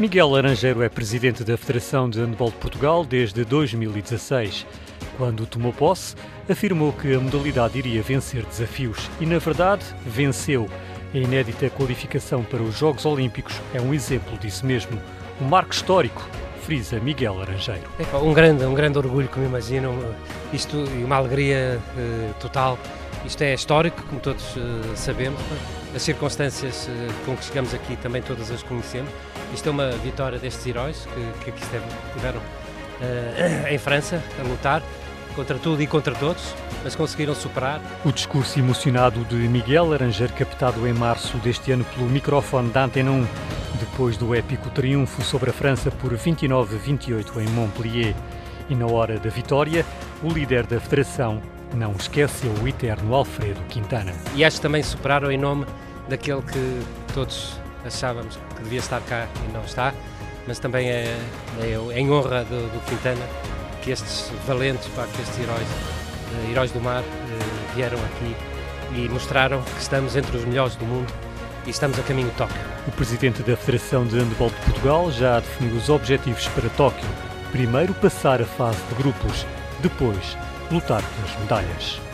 Miguel Laranjeiro é presidente da Federação de Handebol de Portugal desde 2016. Quando tomou posse, afirmou que a modalidade iria vencer desafios e, na verdade, venceu. A inédita qualificação para os Jogos Olímpicos é um exemplo disso mesmo. Um marco histórico, frisa Miguel Laranjeiro. É um grande, um grande orgulho, como imagino, isto e uma alegria uh, total. Isto é histórico, como todos uh, sabemos. As circunstâncias uh, com que chegamos aqui também todas as conhecemos. Isto é uma vitória destes heróis que, que aqui estiveram uh, em França a lutar contra tudo e contra todos, mas conseguiram superar. O discurso emocionado de Miguel Laranjeiro, captado em março deste ano pelo microfone da Antena 1, depois do épico triunfo sobre a França por 29-28 em Montpellier. E na hora da vitória, o líder da federação não esqueceu o eterno Alfredo Quintana. E acho que também superaram em nome daquele que todos achávamos que devia estar cá e não está, mas também é, é em honra do, do, Quintana que estes valentes, pá, que estes heróis, uh, heróis do mar, uh, vieram aqui e mostraram que estamos entre os melhores do mundo e estamos a caminho de Tóquio. O presidente da Federação de Handebol de Portugal já definiu os objetivos para Tóquio. Primeiro passar a fase de grupos, depois lutar pelas medalhas.